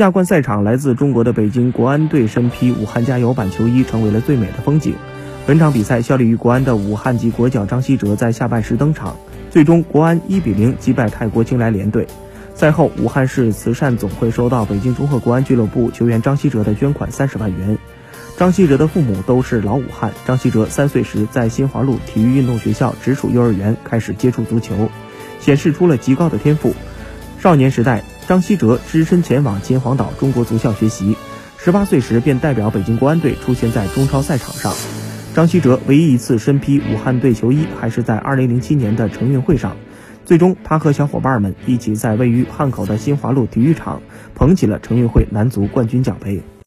亚冠赛场，来自中国的北京国安队身披武汉加油版球衣，成为了最美的风景。本场比赛效力于国安的武汉籍国脚张稀哲在下半时登场，最终国安一比零击败泰国金来联队。赛后，武汉市慈善总会收到北京中赫国安俱乐部球员张稀哲的捐款三十万元。张稀哲的父母都是老武汉。张稀哲三岁时在新华路体育运动学校直属幼儿园开始接触足球，显示出了极高的天赋。少年时代，张稀哲只身前往秦皇岛中国足校学习，十八岁时便代表北京国安队出现在中超赛场上。张稀哲唯一一次身披武汉队球衣，还是在二零零七年的成运会上。最终，他和小伙伴们一起在位于汉口的新华路体育场捧起了成运会男足冠军奖杯。